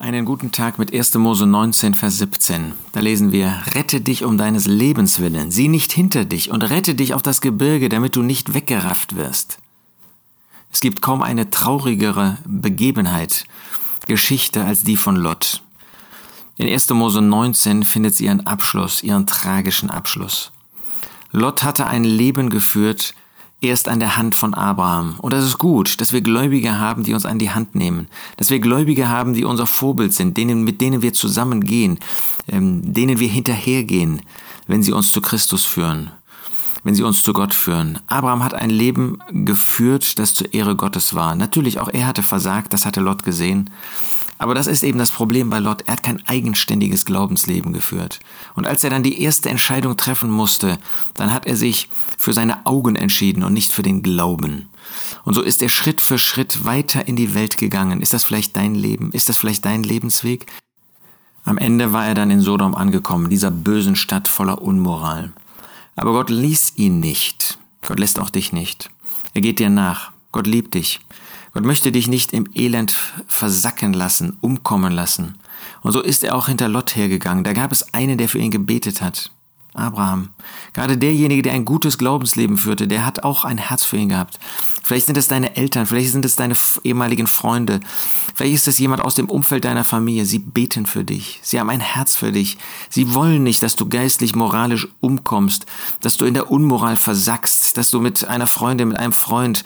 Einen guten Tag mit 1. Mose 19, Vers 17. Da lesen wir, Rette dich um deines Lebens willen, sieh nicht hinter dich und rette dich auf das Gebirge, damit du nicht weggerafft wirst. Es gibt kaum eine traurigere Begebenheit, Geschichte als die von Lot. In 1. Mose 19 findet sie ihren Abschluss, ihren tragischen Abschluss. Lot hatte ein Leben geführt, erst an der Hand von Abraham. Und das ist gut, dass wir Gläubige haben, die uns an die Hand nehmen. Dass wir Gläubige haben, die unser Vorbild sind, denen, mit denen wir zusammengehen, ähm, denen wir hinterhergehen, wenn sie uns zu Christus führen, wenn sie uns zu Gott führen. Abraham hat ein Leben geführt, das zur Ehre Gottes war. Natürlich, auch er hatte versagt, das hatte Lot gesehen. Aber das ist eben das Problem bei Lot. Er hat kein eigenständiges Glaubensleben geführt. Und als er dann die erste Entscheidung treffen musste, dann hat er sich für seine Augen entschieden und nicht für den Glauben. Und so ist er Schritt für Schritt weiter in die Welt gegangen. Ist das vielleicht dein Leben? Ist das vielleicht dein Lebensweg? Am Ende war er dann in Sodom angekommen, dieser bösen Stadt voller Unmoral. Aber Gott ließ ihn nicht. Gott lässt auch dich nicht. Er geht dir nach. Gott liebt dich. Gott möchte dich nicht im Elend versacken lassen, umkommen lassen. Und so ist er auch hinter Lot hergegangen. Da gab es einen, der für ihn gebetet hat. Abraham. Gerade derjenige, der ein gutes Glaubensleben führte, der hat auch ein Herz für ihn gehabt. Vielleicht sind es deine Eltern, vielleicht sind es deine ehemaligen Freunde, vielleicht ist es jemand aus dem Umfeld deiner Familie. Sie beten für dich, sie haben ein Herz für dich. Sie wollen nicht, dass du geistlich, moralisch umkommst, dass du in der Unmoral versackst, dass du mit einer Freundin, mit einem Freund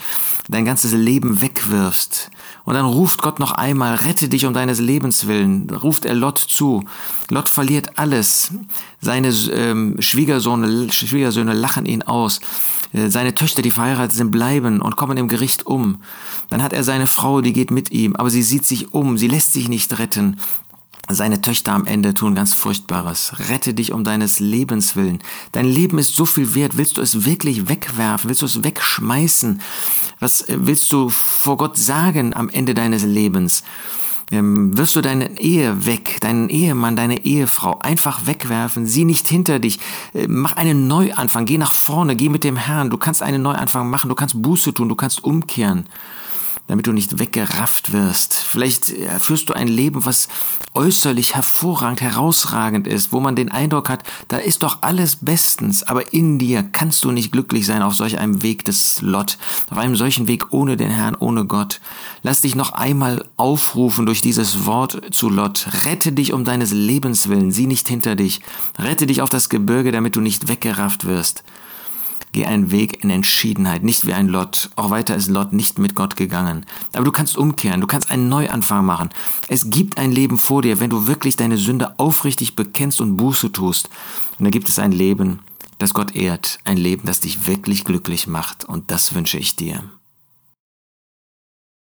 dein ganzes Leben wegwirfst. Und dann ruft Gott noch einmal, rette dich um deines Lebens willen, ruft er Lot zu. Lot verliert alles. Seine ähm, Schwiegersöhne, Schwiegersöhne lachen ihn aus. Äh, seine Töchter, die verheiratet sind, bleiben und kommen im Gericht um. Dann hat er seine Frau, die geht mit ihm, aber sie sieht sich um, sie lässt sich nicht retten. Seine Töchter am Ende tun ganz Furchtbares. Rette dich um deines Lebens willen. Dein Leben ist so viel wert. Willst du es wirklich wegwerfen? Willst du es wegschmeißen? Was äh, willst du vor Gott sagen am Ende deines Lebens? Ähm, wirst du deine Ehe weg, deinen Ehemann, deine Ehefrau einfach wegwerfen, sieh nicht hinter dich, äh, mach einen Neuanfang, geh nach vorne, geh mit dem Herrn, du kannst einen Neuanfang machen, du kannst Buße tun, du kannst umkehren damit du nicht weggerafft wirst. Vielleicht führst du ein Leben, was äußerlich hervorragend, herausragend ist, wo man den Eindruck hat, da ist doch alles bestens, aber in dir kannst du nicht glücklich sein auf solch einem Weg des Lot, auf einem solchen Weg ohne den Herrn, ohne Gott. Lass dich noch einmal aufrufen durch dieses Wort zu Lot. Rette dich um deines Lebens willen, sieh nicht hinter dich. Rette dich auf das Gebirge, damit du nicht weggerafft wirst. Geh einen Weg in Entschiedenheit, nicht wie ein Lot. Auch weiter ist Lot nicht mit Gott gegangen. Aber du kannst umkehren, du kannst einen Neuanfang machen. Es gibt ein Leben vor dir, wenn du wirklich deine Sünde aufrichtig bekennst und Buße tust. Und da gibt es ein Leben, das Gott ehrt, ein Leben, das dich wirklich glücklich macht. Und das wünsche ich dir.